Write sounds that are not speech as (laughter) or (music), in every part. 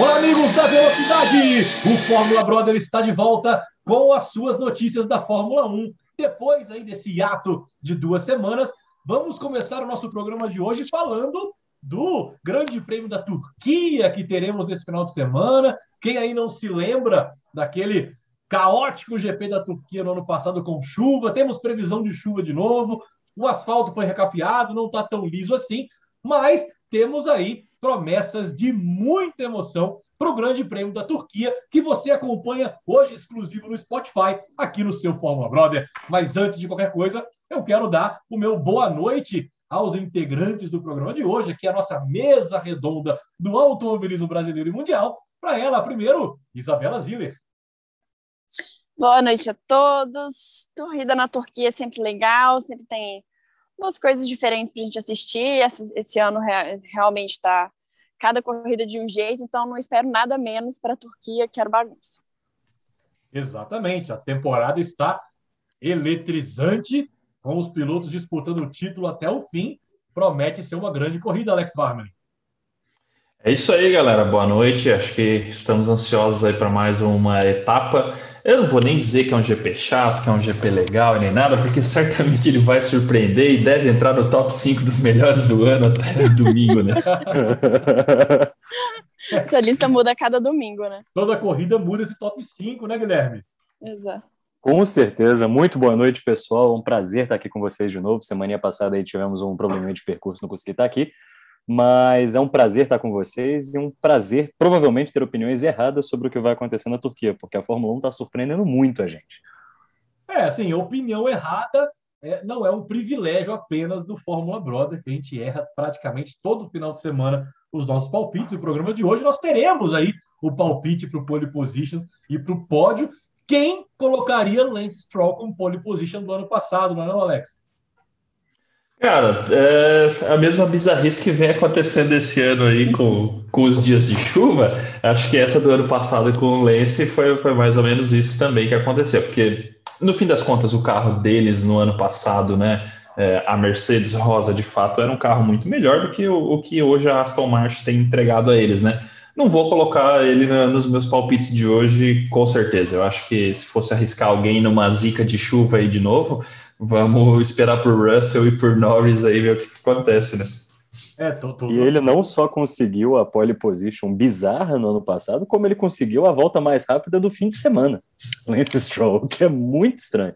Olá, amigos da Velocidade! O Fórmula Brother está de volta com as suas notícias da Fórmula 1. Depois aí desse hiato de duas semanas, vamos começar o nosso programa de hoje falando do Grande Prêmio da Turquia que teremos esse final de semana. Quem aí não se lembra daquele caótico GP da Turquia no ano passado com chuva, temos previsão de chuva de novo, o asfalto foi recapeado, não está tão liso assim, mas temos aí promessas de muita emoção para o Grande Prêmio da Turquia, que você acompanha hoje exclusivo no Spotify, aqui no seu Fórmula Brother. Mas antes de qualquer coisa, eu quero dar o meu boa noite aos integrantes do programa de hoje, aqui a nossa mesa redonda do automobilismo brasileiro e mundial. Para ela, primeiro, Isabela Ziller. Boa noite a todos. Corrida na Turquia é sempre legal, sempre tem umas coisas diferentes para a gente assistir. Esse, esse ano realmente está cada corrida de um jeito, então não espero nada menos para a Turquia, quero bagunça. Exatamente, a temporada está eletrizante, com os pilotos disputando o título até o fim. Promete ser uma grande corrida, Alex Varman. É isso aí, galera. Boa noite. Acho que estamos ansiosos aí para mais uma etapa. Eu não vou nem dizer que é um GP chato, que é um GP legal nem nada, porque certamente ele vai surpreender e deve entrar no top 5 dos melhores do ano até (laughs) domingo, né? (laughs) Essa lista muda a cada domingo, né? Toda corrida muda esse top 5, né, Guilherme? Exato. Com certeza. Muito boa noite, pessoal. Um prazer estar aqui com vocês de novo. Semana passada aí tivemos um problema de percurso, não consegui estar aqui. Mas é um prazer estar com vocês e um prazer, provavelmente, ter opiniões erradas sobre o que vai acontecer na Turquia, porque a Fórmula 1 está surpreendendo muito a gente. É, assim, opinião errada é, não é um privilégio apenas do Fórmula Brother, que a gente erra praticamente todo final de semana os nossos palpites. O programa de hoje nós teremos aí o palpite para o pole position e para o pódio. Quem colocaria Lance Stroll como pole position do ano passado, não é, não, Alex? Cara, é a mesma bizarrice que vem acontecendo esse ano aí com, com os dias de chuva. Acho que essa do ano passado com o Lance foi, foi mais ou menos isso também que aconteceu, porque no fim das contas o carro deles no ano passado, né, é, a Mercedes Rosa de fato era um carro muito melhor do que o, o que hoje a Aston Martin tem entregado a eles, né? Não vou colocar ele na, nos meus palpites de hoje, com certeza. Eu acho que se fosse arriscar alguém numa zica de chuva aí de novo, Vamos esperar por Russell e por Norris aí ver o que acontece, né? É, tô, tô, tô. E ele não só conseguiu a pole position bizarra no ano passado, como ele conseguiu a volta mais rápida do fim de semana. Lance Stroll, que é muito estranho.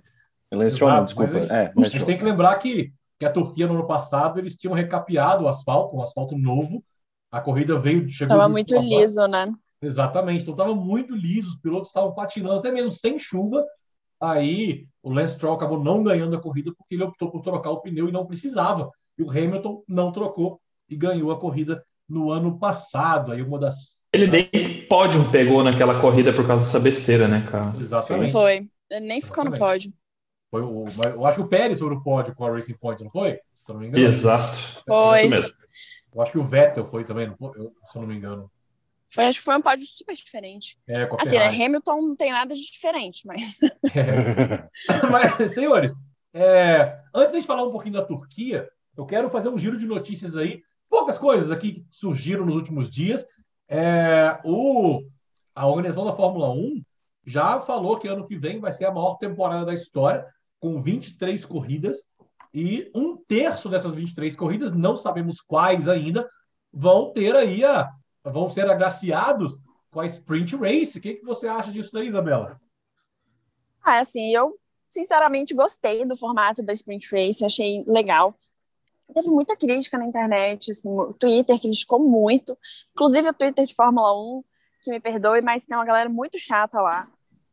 Lance Stroll, não, desculpa. A gente, é, a gente tem que lembrar que, que a Turquia no ano passado eles tinham recapeado o asfalto, um asfalto novo. A corrida veio, chegou. Tava muito liso, né? Exatamente, então tava muito liso, os pilotos estavam patinando até mesmo sem chuva. Aí o Lance Stroll acabou não ganhando a corrida porque ele optou por trocar o pneu e não precisava. E o Hamilton não trocou e ganhou a corrida no ano passado. Aí uma das. Ele nem pódio pegou naquela corrida por causa dessa besteira, né, cara? Exatamente. Foi. Ele nem ficou Exatamente. no pódio. Foi o, eu acho que o Pérez foi no pódio com a Racing Point, não foi? Se eu não me engano. Exato. Foi. Isso mesmo. Eu acho que o Vettel foi também, não foi? Eu, se eu não me engano. Foi, acho que foi um pódio super diferente. É, assim, né, Hamilton não tem nada de diferente, mas. É. (laughs) mas, senhores, é, antes de falar um pouquinho da Turquia, eu quero fazer um giro de notícias aí. Poucas coisas aqui que surgiram nos últimos dias. É, o, a organização da Fórmula 1 já falou que ano que vem vai ser a maior temporada da história, com 23 corridas, e um terço dessas 23 corridas, não sabemos quais ainda, vão ter aí a, vão ser agraciados com a Sprint Race. O que, que você acha disso Isabela? Ah, assim, eu sinceramente gostei do formato da Sprint Race, achei legal. Teve muita crítica na internet, assim, o Twitter criticou muito, inclusive o Twitter de Fórmula 1, que me perdoe, mas tem uma galera muito chata lá.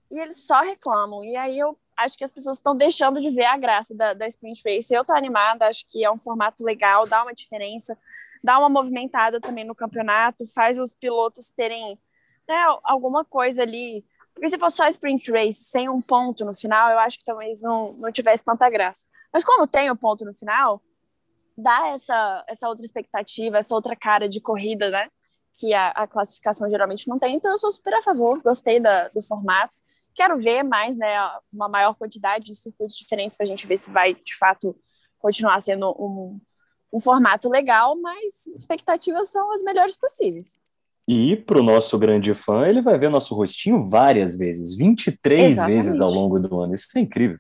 E eles só reclamam. E aí eu acho que as pessoas estão deixando de ver a graça da, da Sprint Race. Eu tô animada, acho que é um formato legal, dá uma diferença dá uma movimentada também no campeonato, faz os pilotos terem né, alguma coisa ali. Porque se fosse só sprint race sem um ponto no final, eu acho que talvez não, não tivesse tanta graça. Mas como tem o ponto no final, dá essa, essa outra expectativa, essa outra cara de corrida, né? Que a, a classificação geralmente não tem. Então eu sou super a favor, gostei da, do formato. Quero ver mais, né? Uma maior quantidade de circuitos diferentes para a gente ver se vai, de fato, continuar sendo um, um formato legal, mas expectativas são as melhores possíveis. E para o nosso grande fã, ele vai ver nosso rostinho várias vezes, 23 Exatamente. vezes ao longo do ano. Isso é incrível.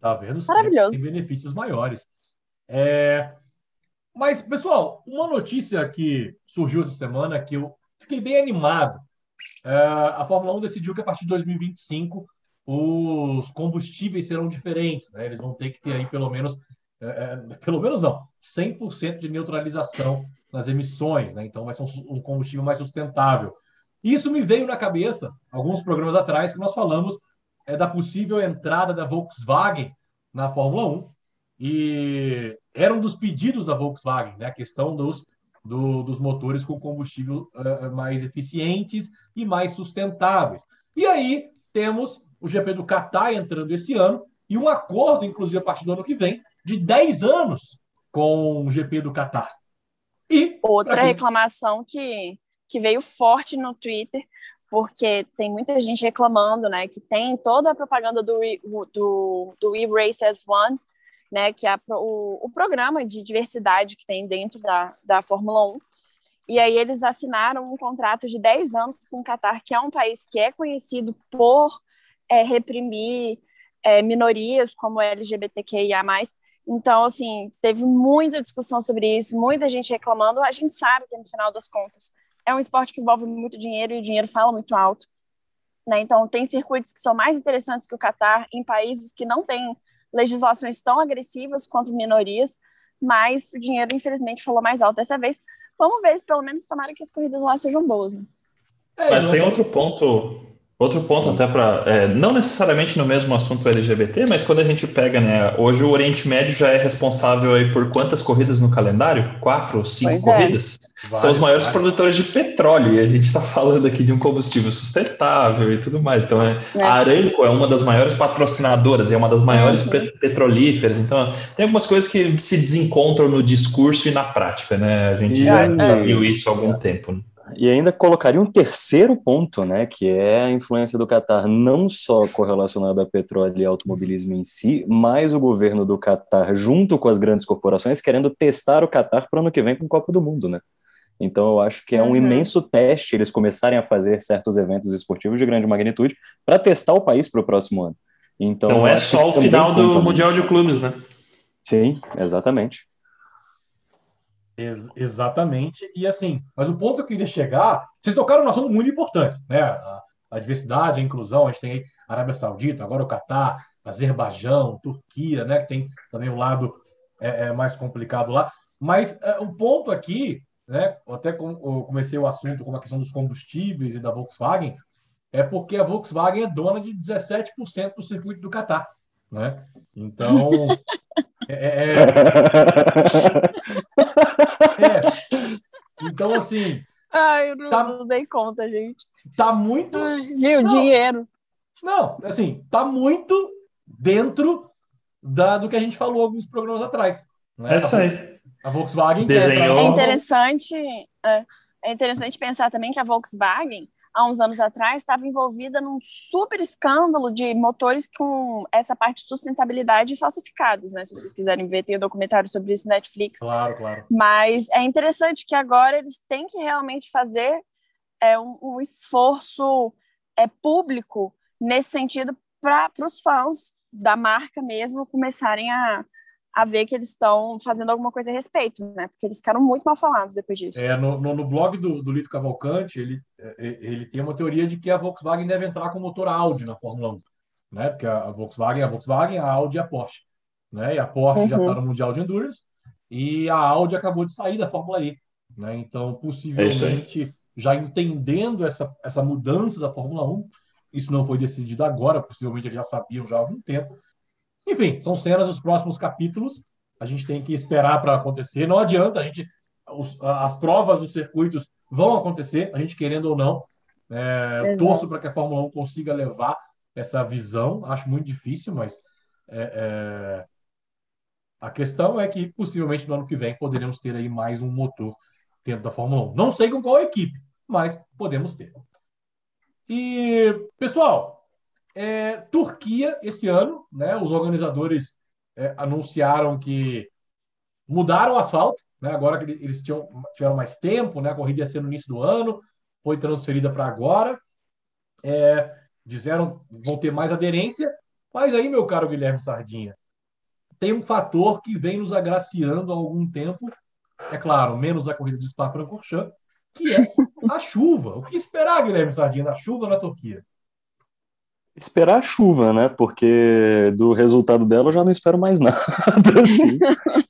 Tá vendo? Maravilhoso. Tem benefícios maiores. É, Mas, pessoal, uma notícia que surgiu essa semana que eu fiquei bem animado. É, A Fórmula 1 decidiu que a partir de 2025 os combustíveis serão diferentes, né? Eles vão ter que ter aí pelo menos, é, é, pelo menos não, 100% de neutralização nas emissões, né? Então vai ser um, combustível mais sustentável. Isso me veio na cabeça alguns programas atrás que nós falamos é, da possível entrada da Volkswagen na Fórmula 1 e era um dos pedidos da Volkswagen, né? A questão dos, do- dos motores com combustível eh, mais eficientes e mais sustentáveis. E aí temos o GP do Qatar entrando esse ano e um acordo, inclusive a partir do ano que vem, de 10 anos com o GP do Qatar. E Outra reclamação que, que veio forte no Twitter, porque tem muita gente reclamando, né, que tem toda a propaganda do, do, do We Race as One, né, que é o, o programa de diversidade que tem dentro da, da Fórmula 1. E aí eles assinaram um contrato de 10 anos com o Qatar, que é um país que é conhecido por é, reprimir é, minorias como LGBTQIA+. Então, assim, teve muita discussão sobre isso, muita gente reclamando. A gente sabe que, no final das contas, é um esporte que envolve muito dinheiro e o dinheiro fala muito alto. Né? Então, tem circuitos que são mais interessantes que o Catar em países que não têm legislações tão agressivas quanto minorias, mas o dinheiro, infelizmente, falou mais alto dessa vez. Vamos ver se, pelo menos, tomara que as corridas lá sejam boas. né? é, Mas tem outro ponto, outro ponto até para, não necessariamente no mesmo assunto LGBT, mas quando a gente pega, né, hoje o Oriente Médio já é responsável aí por quantas corridas no calendário? Quatro ou cinco Pois é. corridas? São os maiores vários. produtores de petróleo e a gente está falando aqui de um combustível sustentável e tudo mais. Então, é, É. a Aramco é uma das maiores patrocinadoras, é uma das maiores Uhum. pe- petrolíferas. Então, tem algumas coisas que se desencontram no discurso e na prática, né? A gente E já, já viu isso há algum tempo. né? E ainda colocaria um terceiro ponto, né, que é a influência do Catar não só correlacionada a petróleo e automobilismo em si, mas o governo do Catar, junto com as grandes corporações, querendo testar o Catar para o ano que vem com o Copa do Mundo, né? Então eu acho que é um Uhum. imenso teste eles começarem a fazer certos eventos esportivos de grande magnitude para testar o país para o próximo ano. Então Não é só o final do. Mundial de Clubes, né? Sim, exatamente. Ex- exatamente. E assim, mas o ponto que eu queria chegar, vocês tocaram num assunto muito importante, né? A, a diversidade, a inclusão, a gente tem aí Arábia Saudita, agora o Catar, Azerbaijão, Turquia, né? Que tem também um lado é, é, mais complicado lá. Mas é, o ponto aqui, né? Até com, comecei o assunto com a questão dos combustíveis e da Volkswagen, é porque a Volkswagen é dona de 17% do circuito do Catar, né? Então, (laughs) é, (laughs) é-. Então, assim, Ai, eu não, Tá- não dei conta, gente. tá muito. Não. Dinheiro. Não, assim, tá muito dentro da, do que a gente falou alguns programas atrás. Né? É isso aí. A Volkswagen Desenhou- É interessante, é, é interessante pensar também que a Volkswagen, há uns anos atrás, estava envolvida num super escândalo de motores com essa parte de sustentabilidade falsificados, né? Se vocês quiserem ver, tem um documentário sobre isso na Netflix. Claro, claro. Mas é interessante que agora eles têm que realmente fazer é, um, um esforço é, público nesse sentido para os fãs da marca mesmo começarem a, a ver que eles estão fazendo alguma coisa a respeito, né? Porque eles ficaram muito mal falados depois disso. É, no, no, no blog do, do Lito Cavalcante, ele, é, ele tem uma teoria de que a Volkswagen deve entrar com motor Audi na Fórmula 1. Né? Porque a, Volkswagen é a Volkswagen, a Audi e a Porsche. Né? E a Porsche já Uhum. está no Mundial de Endurance e a Audi acabou de sair da Fórmula E. Né? Então, possivelmente, já entendendo essa, essa mudança da Fórmula 1, isso não foi decidido agora, possivelmente eles já sabiam já há algum tempo. Enfim, são cenas dos próximos capítulos. A gente tem que esperar para acontecer. Não adianta, a gente, os- as provas dos circuitos vão acontecer, a gente querendo ou não. É, torço para que a Fórmula 1 consiga levar essa visão. Acho muito difícil, mas é, é, a questão é que possivelmente no ano que vem poderemos ter aí mais um motor dentro da Fórmula 1. Não sei com qual equipe, mas podemos ter. E, pessoal, é, Turquia esse ano, né? Os organizadores é, anunciaram que mudaram o asfalto, né? Agora que eles tinham, tiveram mais tempo, né? A corrida ia ser no início do ano, foi transferida para agora. É, disseram vão ter mais aderência, mas aí, meu caro Guilherme Sardinha, tem um fator que vem nos agraciando há algum tempo, é claro, menos a corrida de Spa-Francorchamps, que é a chuva. O que esperar, Guilherme Sardinha, da chuva na Turquia? Esperar a chuva, né? Porque do resultado dela eu já não espero mais (laughs) nada. Assim.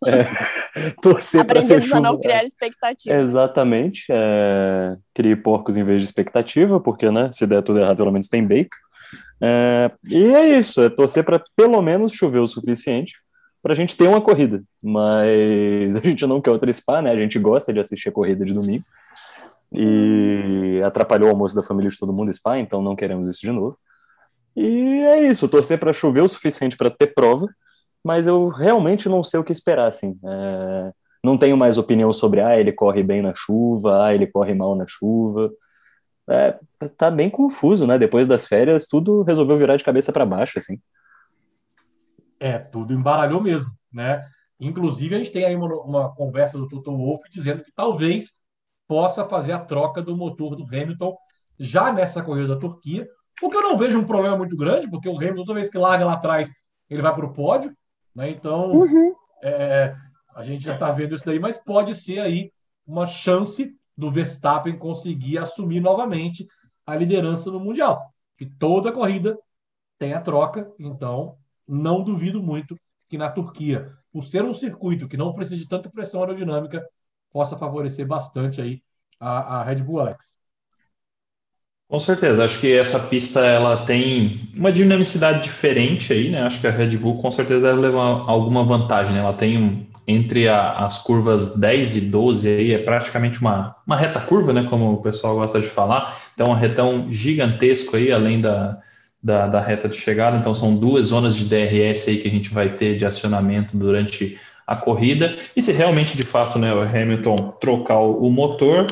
É, torcer para ser chuva. a não criar expectativa. Exatamente. É, crie porcos em vez de expectativa, porque, né? Se der tudo errado, pelo menos tem bacon. É, e é isso, é torcer para pelo menos chover o suficiente para a gente ter uma corrida. Mas a gente não quer outra spa, né? A gente gosta de assistir a corrida de domingo. E atrapalhou o almoço da família de todo mundo spa, então não queremos isso de novo. E é isso, torcer para chover o suficiente para ter prova, mas eu realmente não sei o que esperar, assim. É, não tenho mais opinião sobre, ah, ele corre bem na chuva, ah, ele corre mal na chuva. É, tá bem confuso, né? Depois das férias, tudo resolveu virar de cabeça para baixo, assim. É, tudo embaralhou mesmo, né? Inclusive, a gente tem aí uma, uma conversa do Toto Wolff dizendo que talvez possa fazer a troca do motor do Hamilton já nessa corrida da Turquia, o que eu não vejo um problema muito grande, porque o Hamilton, toda vez que larga lá atrás, ele vai para o pódio, né? Então, uhum. é, a gente já está vendo isso daí, mas pode ser aí uma chance do Verstappen conseguir assumir novamente a liderança no Mundial. Que toda corrida tem a troca, então não duvido muito que na Turquia, por ser um circuito que não precisa de tanta pressão aerodinâmica, possa favorecer bastante aí a, a Red Bull Alex. Com certeza, acho que essa pista ela tem uma dinamicidade diferente aí, né? Acho que a Red Bull com certeza deve levar alguma vantagem, né? Ela tem um, entre a, as curvas 10 e 12 aí é praticamente uma, uma reta curva, né? Como o pessoal gosta de falar. Então, um retão gigantesco aí, além da, da, da reta de chegada. Então, são duas zonas de DRS aí que a gente vai ter de acionamento durante a corrida. E se realmente, de fato, né, o Hamilton trocar o, o motor,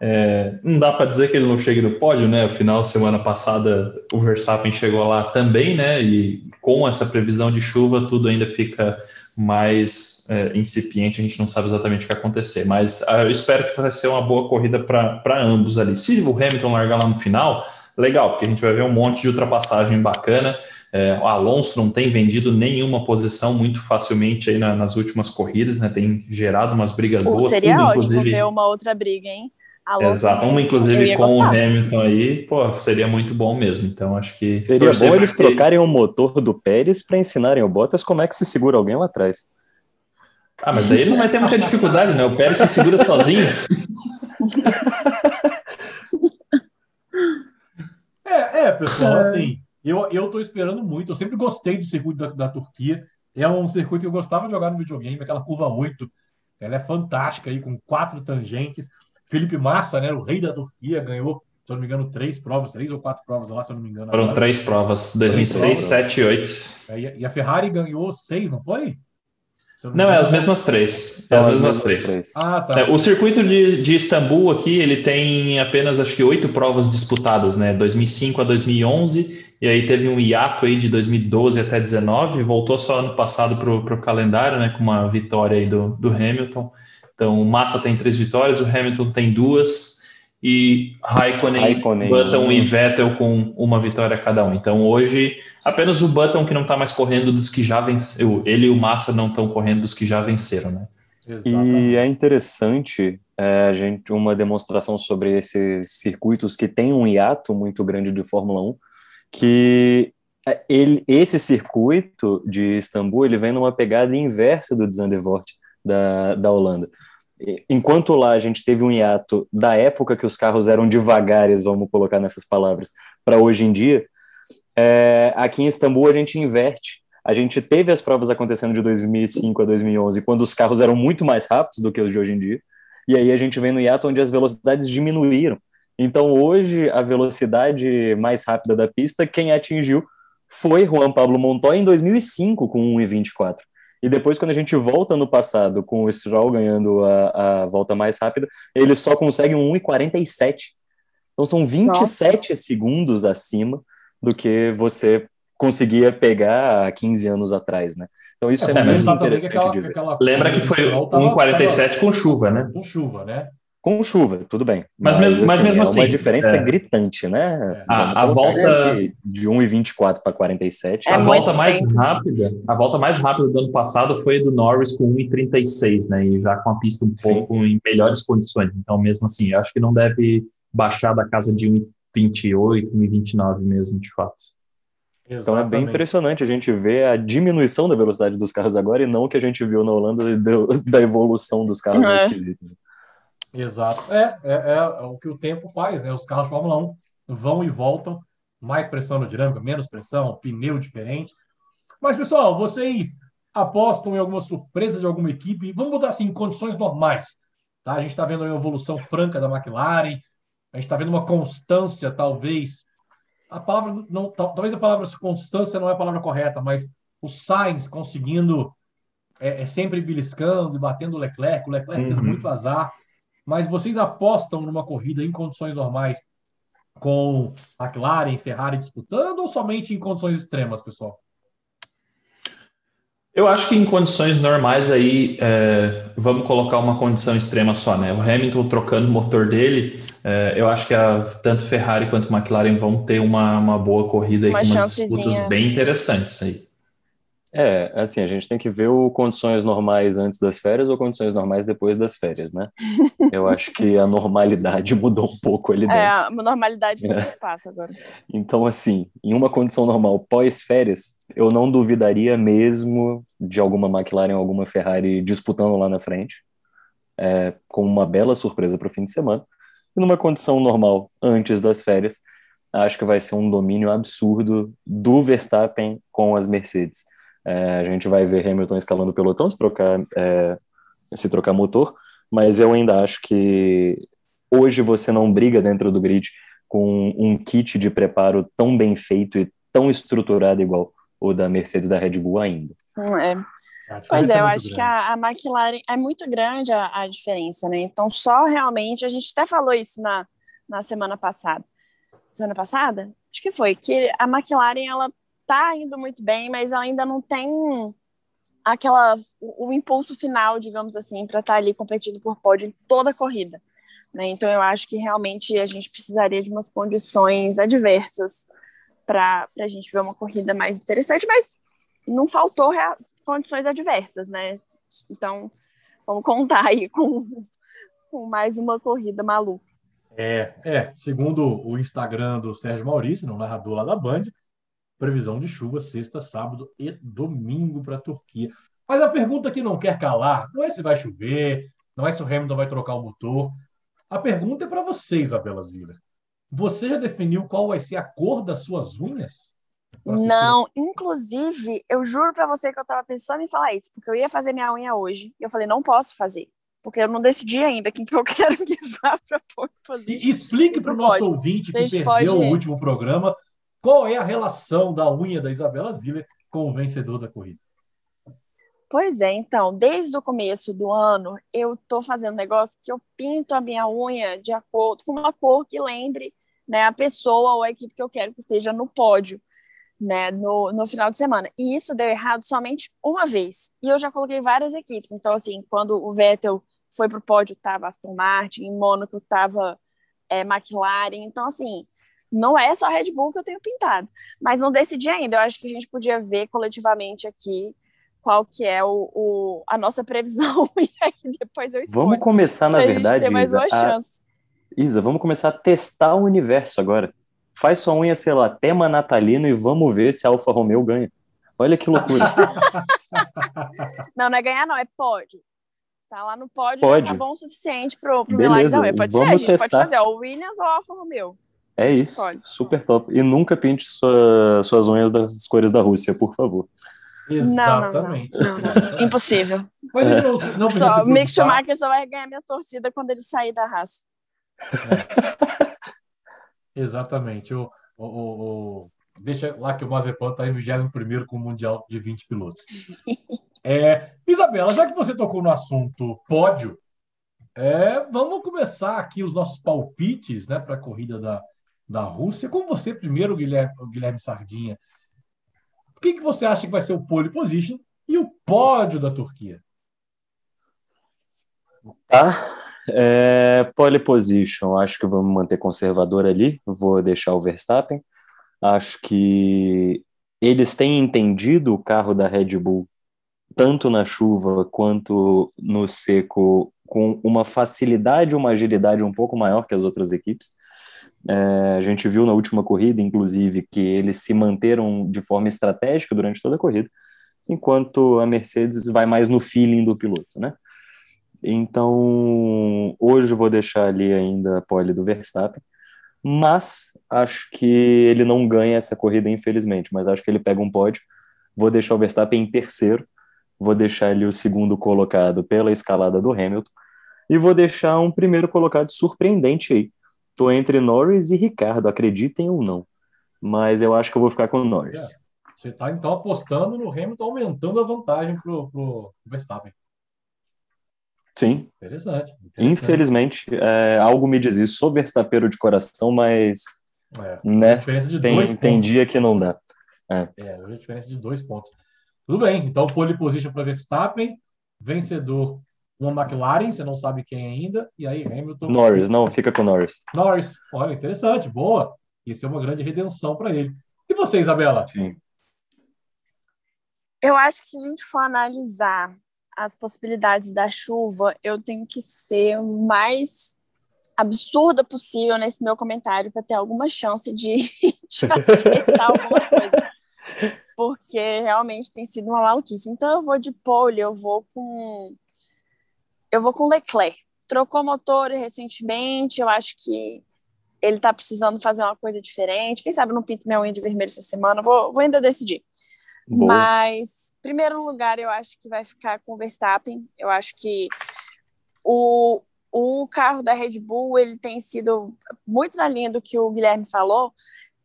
é, não dá para dizer que ele não chegue no pódio, né? Afinal, semana passada o Verstappen chegou lá também, né? E com essa previsão de chuva, tudo ainda fica mais é, incipiente, a gente não sabe exatamente o que acontecer. Mas ah, eu espero que vai ser uma boa corrida para ambos ali. Se o Hamilton largar lá no final, legal, porque a gente vai ver um monte de ultrapassagem bacana. É, o Alonso não tem vendido nenhuma posição muito facilmente aí na, nas últimas corridas, né? Tem gerado umas brigas Pô, boas. Seria tudo, ótimo inclusive... ver uma outra briga, hein? Alonso, Exato, uma inclusive com gostar. o Hamilton aí, pô, seria muito bom mesmo. Então acho que. Seria bom eles que... trocarem o motor do Pérez para ensinarem o Bottas como é que se segura alguém lá atrás. Ah, mas daí ele não vai ter muita dificuldade, né? O Pérez se segura sozinho. (laughs) É, é, pessoal, assim, eu, eu tô esperando muito. Eu sempre gostei do circuito da, da Turquia. É um circuito que eu gostava de jogar no videogame, aquela curva 8. Ela é fantástica aí, com quatro tangentes. Felipe Massa, né, o rei da Turquia, ganhou, se eu não me engano, três provas, três ou quatro provas lá, se eu não me engano. Foram agora. três provas, 2006, 7 e 8. É, e a Ferrari ganhou seis, não foi? Não, é as mesmas três. É as, mesmas, três. Ah, tá. É, o circuito de, de Istambul aqui, ele tem apenas, acho que, oito provas disputadas, né? 2005 a 2011, e aí teve um hiato aí de 2012 até 2019, voltou só ano passado para o calendário, né? Com uma vitória aí do, do Hamilton. Então, o Massa tem três vitórias, o Hamilton tem duas, e Raikkonen, Raikkonen Button e Vettel com uma vitória cada um. Então, hoje, apenas o Button que não está mais correndo dos que já venceram, ele e o Massa não estão correndo dos que já venceram, né? Exatamente. E é interessante é, a gente uma demonstração sobre esses circuitos que tem um hiato muito grande de Fórmula 1, que é, ele, esse circuito de Istambul ele vem numa pegada inversa do de Zandvoort da, da Holanda. Enquanto lá a gente teve um hiato da época que os carros eram devagares, vamos colocar nessas palavras, para hoje em dia, é, aqui em Istambul a gente inverte. A gente teve as provas acontecendo de 2005 a 2011, quando os carros eram muito mais rápidos do que os de hoje em dia, e aí a gente vem no hiato onde as velocidades diminuíram. Então hoje a velocidade mais rápida da pista, quem atingiu foi Juan Pablo Montoya em 2005 com 1,24. E depois, quando a gente volta no passado, com o Stroll ganhando a, a volta mais rápida, ele só consegue um 1,47. Então são 27 Nossa. segundos acima do que você conseguia pegar há 15 anos atrás, né? Então isso é, é muito interessante aquela, de ver. Aquela Lembra que foi 1,47 com chuva, né? Com chuva, né? Com chuva, tudo bem. Mas, mas mesmo, mas assim, mesmo é assim. uma diferença é. gritante, né? A, a volta. De 1,24 para 47. a volta mais tempo. rápida. A volta mais rápida do ano passado foi do Norris com 1,36, né? E já com a pista um Sim. pouco em melhores condições. Então, mesmo assim, eu acho que não deve baixar da casa de 1,28, 1,29 mesmo, de fato. Exatamente. Então é bem impressionante a gente ver a diminuição da velocidade dos carros agora e não o que a gente viu na Holanda (laughs) da evolução dos carros é. esquisitos. Exato. É, é, é, o que o tempo faz, né? Os carros de Fórmula 1 vão e voltam, mais pressão aerodinâmica, menos pressão, pneu diferente. Mas, pessoal, vocês apostam em alguma surpresa de alguma equipe? Vamos botar assim, em condições normais. Tá? A gente está vendo uma evolução franca da McLaren, a gente está vendo uma constância, talvez. A palavra não, talvez a palavra constância não é a palavra correta, mas o Sainz conseguindo é, é sempre beliscando e batendo o Leclerc, o Leclerc uhum. tendo muito azar. Mas vocês apostam numa corrida em condições normais com McLaren, Ferrari disputando ou somente em condições extremas, pessoal? Eu acho que em condições normais aí, é, vamos colocar uma condição extrema só, né? O Hamilton trocando o motor dele, é, eu acho que a, tanto Ferrari quanto McLaren vão ter uma, uma boa corrida aí uma com umas disputas bem interessantes aí. É, assim, a gente tem que ver o condições normais antes das férias ou condições normais depois das férias, né? Eu acho que a normalidade (laughs) mudou um pouco ali dentro. É, a normalidade no é. espaço agora. Então, assim, em uma condição normal pós-férias, eu não duvidaria mesmo de alguma McLaren ou alguma Ferrari disputando lá na frente, é, com uma bela surpresa para o fim de semana. E numa condição normal antes das férias, acho que vai ser um domínio absurdo do Verstappen com as Mercedes. É, a gente vai ver Hamilton escalando o pelotão se trocar, é, se trocar motor, mas eu ainda acho que hoje você não briga dentro do grid com um kit de preparo tão bem feito e tão estruturado igual o da Mercedes da Red Bull ainda. É. Pois é, eu acho grande. que a, a, McLaren é muito grande a, a, diferença, né? Então, só realmente, a gente até falou isso na, na semana passada. Semana passada? Acho que foi, que a McLaren ela tá indo muito bem, mas ela ainda não tem aquela o, o impulso final, digamos assim, para estar tá ali competindo por pódio em toda a corrida. Né? Então eu acho que realmente a gente precisaria de umas condições adversas para a gente ver uma corrida mais interessante, mas não faltou condições adversas, né? Então vamos contar aí com, com mais uma corrida maluca. É, é, segundo o Instagram do Sérgio Maurício, no narrador lá da Band, previsão de chuva sexta, sábado e domingo para a Turquia. Mas a pergunta que não quer calar não é se vai chover, não é se o Hamilton vai trocar o motor. A pergunta é para você, Isabela Zira. Você já definiu qual vai ser a cor das suas unhas? Não, inclusive, eu juro para você que eu estava pensando em falar isso, porque eu ia fazer minha unha hoje e eu falei, não posso fazer, porque eu não decidi ainda quem que eu (laughs) quero que vá para fazer. Explique para o nosso ouvinte que perdeu pode... o último programa qual é a relação da unha da Isabela Ziller com o vencedor da corrida? Pois é, então, desde o começo do ano, eu estou fazendo um negócio que eu pinto a minha unha de acordo com uma cor que lembre né, a pessoa ou a equipe que eu quero que esteja no pódio, né, no, no final de semana. E isso deu errado somente uma vez. E eu já coloquei várias equipes. Então, assim, quando o Vettel foi para o pódio, estava Aston Martin, em Mônaco estava é, McLaren. Então, assim, não é só a Red Bull que eu tenho pintado. Mas não decidi ainda. Eu acho que a gente podia ver coletivamente aqui qual que é o, o a nossa previsão (laughs) e aí depois eu escolho. Vamos começar, na verdade, Isa, a... Isa, vamos começar a testar o universo agora. Faz sua unha, sei lá, tema natalino e vamos ver se a Alfa Romeo ganha. Olha que loucura. (laughs) não, não é ganhar, não, é pódio. Tá lá no pódio, pode. tá bom o suficiente pro, pro Beleza, Milagre. Não, pode vamos ser, a gente testar. pode fazer ó, o Williams ou a Alfa Romeo. É isso, super top. E nunca pinte sua, suas unhas das cores da Rússia, por favor. Exatamente. Não, não, não. Impossível. Mas é. não, não só, o Mick Schumacher só vai ganhar minha torcida quando ele sair da raça. É. Exatamente. O, o, o, deixa lá que o Mazepan está em 21 com o Mundial de 20 pilotos. (laughs) É, Isabela, já que você tocou no assunto pódio, é, vamos começar aqui os nossos palpites né, para a corrida da, da Rússia. Com você primeiro, Guilherme, Guilherme Sardinha. O que, que você acha que vai ser o pole position e o pódio da Turquia? Tá. É, pole position, acho que vamos manter conservador ali, vou deixar o Verstappen. Acho que eles têm entendido o carro da Red Bull, tanto na chuva quanto no seco, com uma facilidade, uma agilidade um pouco maior que as outras equipes. É, a gente viu na última corrida, inclusive, que eles se manteram de forma estratégica durante toda a corrida, enquanto a Mercedes vai mais no feeling do piloto, né? Então, hoje eu vou deixar ali ainda a pole do Verstappen, mas acho que ele não ganha essa corrida, infelizmente, mas acho que ele pega um pódio. Vou deixar o Verstappen em terceiro, vou deixar ele o segundo colocado pela escalada do Hamilton, e vou deixar um primeiro colocado surpreendente aí, Tô entre Norris e Ricardo, acreditem ou não. Mas eu acho que eu vou ficar com o Norris. É. Você está então apostando no Hamilton aumentando a vantagem pro, pro Verstappen. Sim. Interessante. interessante. Infelizmente, é, algo me diz isso. Sou Verstappen de coração, mas é, né, tem, tem dia que não dá. É, é a diferença de dois pontos. Tudo bem, então pole position para Verstappen, vencedor uma McLaren, você não sabe quem ainda, e aí Hamilton. Norris, não, fica com Norris. Norris, olha, interessante, boa. Isso é uma grande redenção para ele. E você, Isabela? Sim. Eu acho que se a gente for analisar as possibilidades da chuva, eu tenho que ser o mais absurda possível nesse meu comentário para ter alguma chance de, (laughs) de acertar alguma coisa. Porque realmente tem sido uma maluquice. Então eu vou de pole, eu vou com eu vou com Leclerc. Trocou motor recentemente, eu acho que ele tá precisando fazer uma coisa diferente. Quem sabe não pinto minha unha de vermelho essa semana, vou, vou ainda decidir. Boa. Mas, primeiro lugar, eu acho que vai ficar com o Verstappen. Eu acho que o, o carro da Red Bull ele tem sido muito na linha do que o Guilherme falou.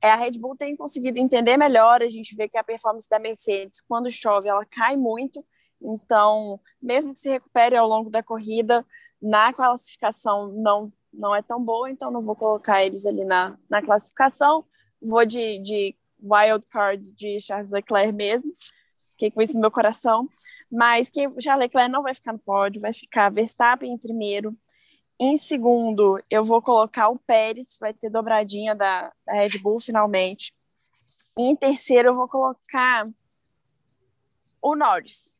É, a Red Bull tem conseguido entender melhor. A gente vê que a performance da Mercedes, quando chove, ela cai muito. Então, mesmo que se recupere ao longo da corrida, na classificação não, não é tão boa, então não vou colocar eles ali na, na classificação. Vou de, de wild card de Charles Leclerc mesmo, fiquei com isso no meu coração. Mas que Charles Leclerc não vai ficar no pódio, vai ficar Verstappen em primeiro. Em segundo, eu vou colocar o Pérez, vai ter dobradinha da, da Red Bull finalmente. E em terceiro, eu vou colocar o Norris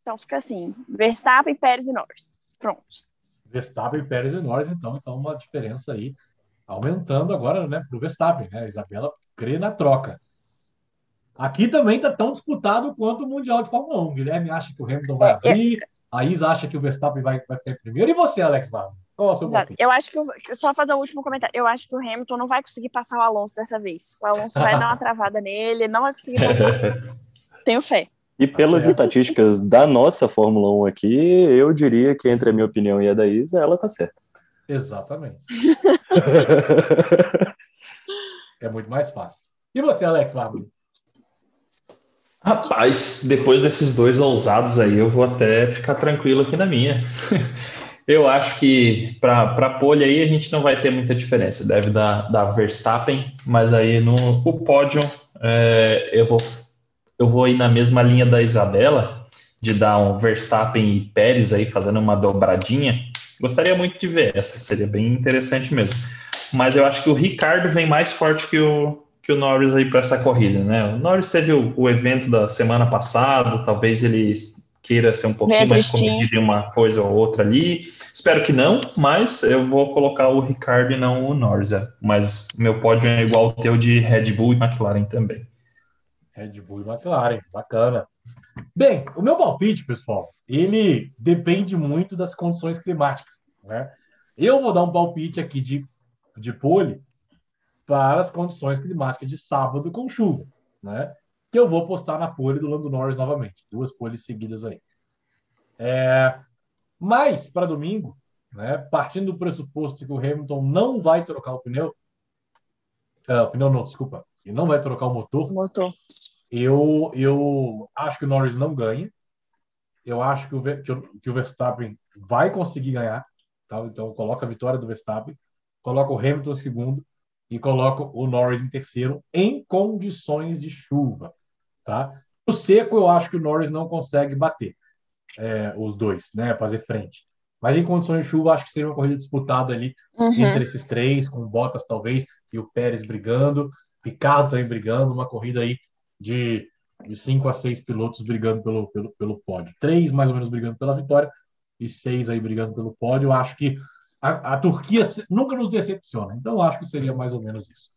então fica assim: Verstappen, Pérez e Norris. Pronto. Verstappen, Pérez e Norris, então, então uma diferença aí aumentando agora, né, para o Verstappen, né? A Isabela crê na troca. Aqui também está tão disputado quanto o Mundial de Fórmula 1. Guilherme acha que o Hamilton vai é, é. abrir, a Isa acha que o Verstappen vai, vai ficar em primeiro. E você, Alex? Qual é o seu Exato. Eu acho que, só fazer o um último comentário, eu acho que o Hamilton não vai conseguir passar o Alonso dessa vez. O Alonso vai dar uma (laughs) travada nele, não vai conseguir passar. (laughs) Tenho fé. E pelas estatísticas da nossa Fórmula 1 aqui, eu diria que entre a minha opinião e a da Isa, ela tá certa. Exatamente. é muito mais fácil. E você, Alex Fábio? Rapaz, depois desses dois ousados aí, eu vou até ficar tranquilo aqui na minha. Eu acho que para a pole aí a gente não vai ter muita diferença. Deve dar, dar Verstappen, mas aí no o pódio é, eu vou eu vou ir na mesma linha da Isabela, de dar um Verstappen e Pérez aí fazendo uma dobradinha. Gostaria muito de ver essa, seria bem interessante mesmo. Mas eu acho que o Ricardo vem mais forte que o, que o Norris aí para essa corrida, né? O Norris teve o, o, evento da semana passada, talvez ele queira ser um pouquinho mais comedido em uma coisa ou outra ali. Espero que não, mas eu vou colocar o Ricardo e não o Norris. Mas meu pódio é igual ao teu de Red Bull e McLaren também. Red Bull e McLaren, bacana. Bem, o meu palpite, pessoal, ele depende muito das condições climáticas. Né? Eu vou dar um palpite aqui de, de pole para as condições climáticas de sábado com chuva, né? Que eu vou postar na pole do Lando Norris novamente. Duas poles seguidas aí. É, mas, para domingo, né, partindo do pressuposto que o Hamilton não vai trocar o pneu, uh, pneu não, desculpa, ele não vai trocar o motor. Motor. Eu, eu acho que o Norris não ganha. Eu acho que o, que o, Verstappen vai conseguir ganhar. Tá? Então, eu coloco a vitória do Verstappen, coloco o Hamilton em segundo e coloco o Norris em terceiro em condições de chuva. Tá? No seco, eu acho que o Norris não consegue bater é, os dois, né? fazer frente. Mas em condições de chuva, acho que seria uma corrida disputada ali uhum. entre esses três, com Bottas talvez e o Pérez brigando, Ricardo também brigando, uma corrida aí de, de cinco a seis pilotos brigando pelo, pelo, pelo pódio. Três mais ou menos brigando pela vitória e seis aí brigando pelo pódio. Eu acho que a, a Turquia nunca nos decepciona, então acho que seria mais ou menos isso.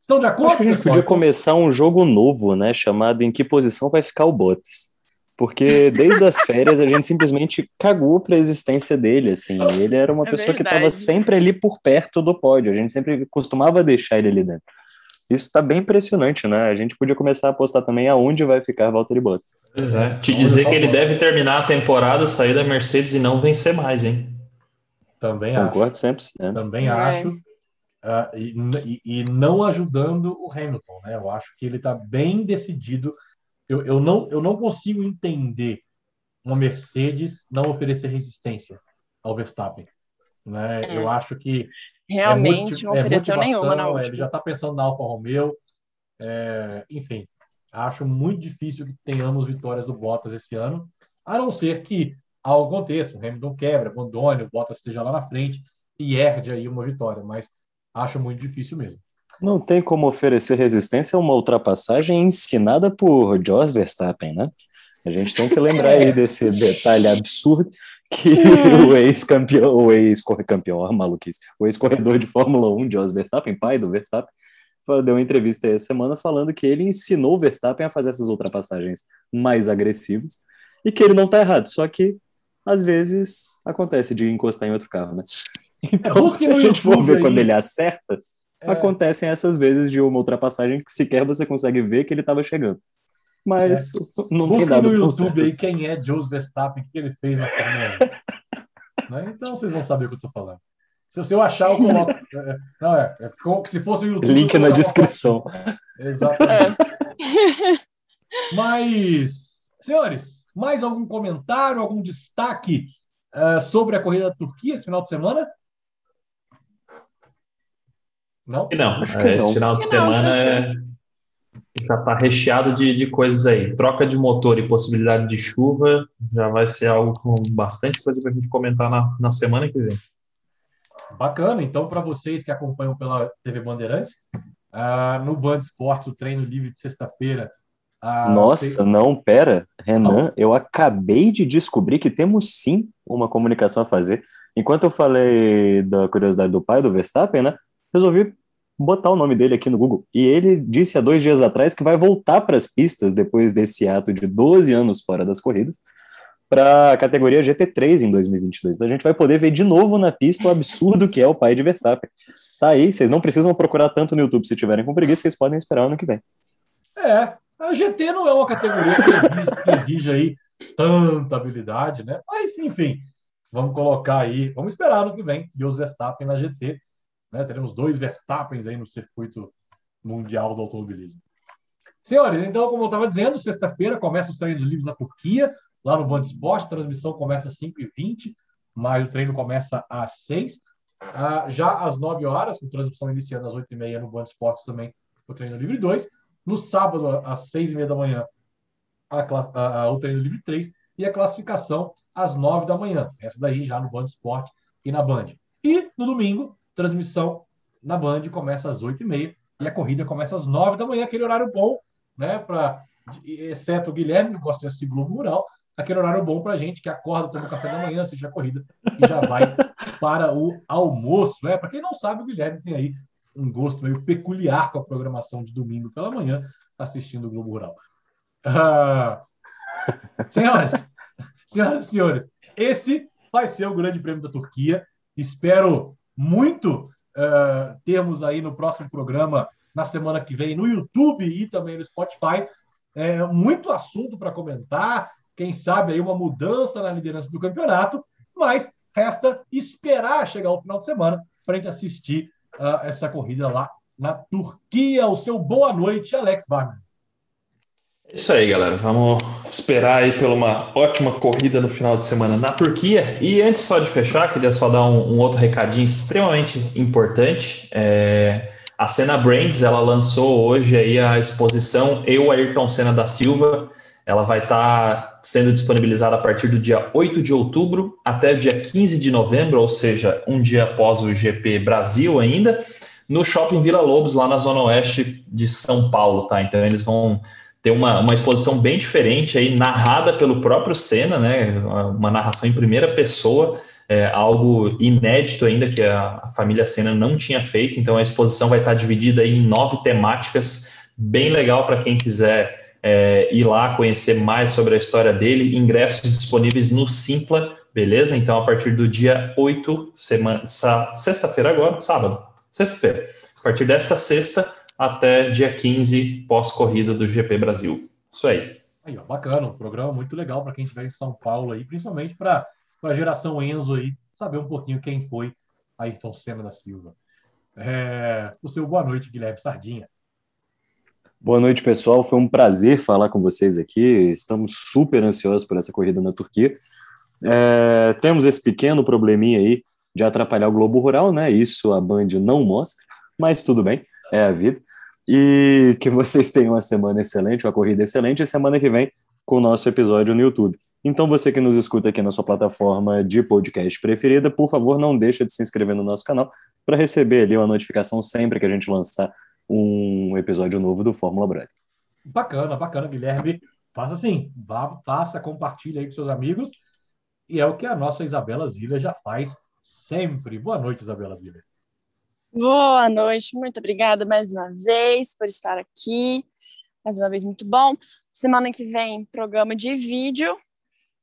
Estão de acordo? Acho que a gente pessoal? podia começar um jogo novo, né? Chamado Em que posição vai ficar o Bottas? Porque desde as férias a gente simplesmente cagou para a existência dele, assim. Ele era uma é pessoa verdade. que estava sempre ali por perto do pódio. A gente sempre costumava deixar ele ali dentro. Isso está bem impressionante, né? A gente podia começar a apostar também aonde vai ficar Valtteri Bottas. Pois é. Te dizer que ele deve terminar a temporada, sair da Mercedes e não vencer mais, hein? Também Concordo acho. sempre. Também é. acho. Uh, e, e, não ajudando o Hamilton, né? Eu acho que ele está bem decidido. Eu, eu, não, eu não consigo entender uma Mercedes não oferecer resistência ao Verstappen. Né? É. Eu acho que realmente é não ofereceu nenhuma na última. Ele já está pensando na Alfa Romeo. É, enfim, acho muito difícil que tenhamos vitórias do Bottas esse ano, a não ser que algo aconteça, o Hamilton quebra, abandone, o Bottas esteja lá na frente e herde aí uma vitória, mas acho muito difícil mesmo. Não tem como oferecer resistência a uma ultrapassagem ensinada por Jos Verstappen, né? A gente tem que lembrar aí desse detalhe absurdo que (laughs) o ex-campeão, o ex-corre-campeão, a maluquice, o ex-corredor de Fórmula 1, Jos Verstappen, pai do Verstappen, deu uma entrevista essa semana falando que ele ensinou o Verstappen a fazer essas ultrapassagens mais agressivas e que ele não está errado, só que às vezes acontece de encostar em outro carro, né? Então, se a gente for ver aí. quando ele acerta, é. acontecem essas vezes de uma ultrapassagem que sequer você consegue ver que ele estava chegando. Mas é. não nada no YouTube aí quem é Joe Verstappen, o que ele fez na Fórmula 1. (laughs) né? Então vocês vão saber o que eu estou falando. Se, eu achar, eu coloco. (laughs) É, não, é, é, se fosse o YouTube. Link na descrição. (laughs) Exatamente. É. Mas, senhores, mais algum comentário, algum destaque uh, sobre a corrida da Turquia esse final de semana? Não? Não, esse final de semana é já está recheado de, de coisas aí. Troca de motor e possibilidade de chuva já vai ser algo com bastante coisa para a gente comentar na, na semana que vem. Bacana. Então, para vocês que acompanham pela TV Bandeirantes, uh, no Band Esportes, o treino livre de sexta-feira. Uh, Nossa, sei... não, pera. Renan, não. eu acabei de descobrir que temos sim uma comunicação a fazer. Enquanto eu falei da curiosidade do pai do Verstappen, né? Resolvi botar o nome dele aqui no Google. E ele disse há dois dias atrás que vai voltar para as pistas depois desse ato de 12 anos fora das corridas para a categoria GT3 em 2022. Então a gente vai poder ver de novo na pista o absurdo que é o pai de Verstappen. Tá aí, vocês não precisam procurar tanto no YouTube se tiverem com preguiça, vocês podem esperar ano que vem. É, a GT não é uma categoria que exige, que exige aí tanta habilidade, né? Mas, enfim, vamos colocar aí, vamos esperar ano que vem, Deus Verstappen na GT. Né? Teremos dois Verstappens aí no circuito mundial do automobilismo. Senhores, então, como eu estava dizendo, sexta-feira começa os treinos livres na Turquia, lá no Band Esporte. A transmissão começa às 5h20, mas o treino começa às 6 ah, Já às 9 horas, com transmissão iniciando às 8h30 no Band Esportes também, o treino livre 2. No sábado, às 6h30 da manhã, a, a, a, o treino livre 3 e a classificação às 9 da manhã. Essa daí já no Band Esporte e na Band. E no domingo, transmissão na Band começa às 8h30 e a corrida começa às 9 da manhã, aquele horário bom, né? Pra, exceto o Guilherme, que gosta de assistir Globo Rural, aquele horário bom para gente que acorda, toma café da manhã, assiste a corrida e já vai para o almoço. É, para quem não sabe, o Guilherme tem aí um gosto meio peculiar com a programação de domingo pela manhã, assistindo o Globo Rural. Uh, senhoras, senhoras e senhores, esse vai ser o Grande Prêmio da Turquia. Espero muito uh, termos aí no próximo programa, na semana que vem, no YouTube e também no Spotify, é, muito assunto para comentar. Quem sabe aí uma mudança na liderança do campeonato, mas resta esperar chegar o final de semana para a gente assistir uh, essa corrida lá na Turquia. O seu boa noite, Alex Wagner. Isso aí, galera. Vamos esperar aí pela uma ótima corrida no final de semana na Turquia. E antes só de fechar, queria só dar um, um outro recadinho extremamente importante. É, a Cena Brands, ela lançou hoje aí a exposição Eu, Ayrton Senna da Silva. Ela vai estar tá sendo disponibilizada a partir do dia 8 de outubro até o dia 15 de novembro, ou seja, um dia após o GP Brasil ainda, no Shopping Vila Lobos, lá na Zona Oeste de São Paulo, tá? Então eles vão ter uma, uma exposição bem diferente aí, narrada pelo próprio Senna, né? Uma narração em primeira pessoa, é, algo inédito ainda que a, a família Senna não tinha feito. Então a exposição vai estar dividida em nove temáticas, bem legal para quem quiser é, ir lá conhecer mais sobre a história dele. Ingressos disponíveis no Simpla, beleza? Então a partir do dia 8, semana, sexta-feira agora, sábado, sexta-feira. A partir desta sexta até dia 15, pós-corrida do GP Brasil. Isso aí. Aí, ó, bacana, um programa muito legal para quem estiver em São Paulo aí, principalmente para a geração Enzo aí, saber um pouquinho quem foi Ayrton Senna da Silva. É, o seu boa noite, Guilherme Sardinha. Boa noite, pessoal. Foi um prazer falar com vocês aqui. Estamos super ansiosos por essa corrida na Turquia. É, temos esse pequeno probleminha aí de atrapalhar o Globo Rural, né? Isso a Band não mostra, mas tudo bem, é a vida. E que vocês tenham uma semana excelente, uma corrida excelente, e semana que vem com o nosso episódio no YouTube. Então, você que nos escuta aqui na sua plataforma de podcast preferida, por favor, não deixa de se inscrever no nosso canal para receber ali uma notificação sempre que a gente lançar um episódio novo do Fórmula Brand. Bacana, bacana, Guilherme. Faça assim, vá, faça, compartilhe aí com seus amigos. E é o que a nossa Isabela Zilha já faz sempre. Boa noite, Isabela Zilha. Boa noite, muito obrigada mais uma vez por estar aqui. Mais uma vez, muito bom. Semana que vem, programa de vídeo.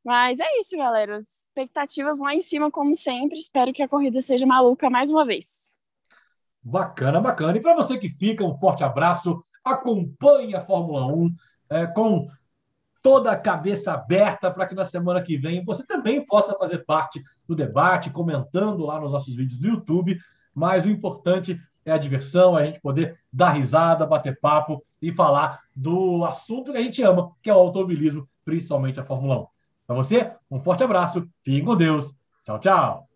Mas é isso, galera. Expectativas lá em cima, como sempre. Espero que a corrida seja maluca mais uma vez. Bacana, bacana. E para você que fica, um forte abraço. Acompanhe a Fórmula 1 é, com toda a cabeça aberta para que na semana que vem você também possa fazer parte do debate, comentando lá nos nossos vídeos do YouTube mas o importante é a diversão, é a gente poder dar risada, bater papo e falar do assunto que a gente ama, que é o automobilismo, principalmente a Fórmula 1. Para você, um forte abraço, fique com Deus. Tchau, tchau.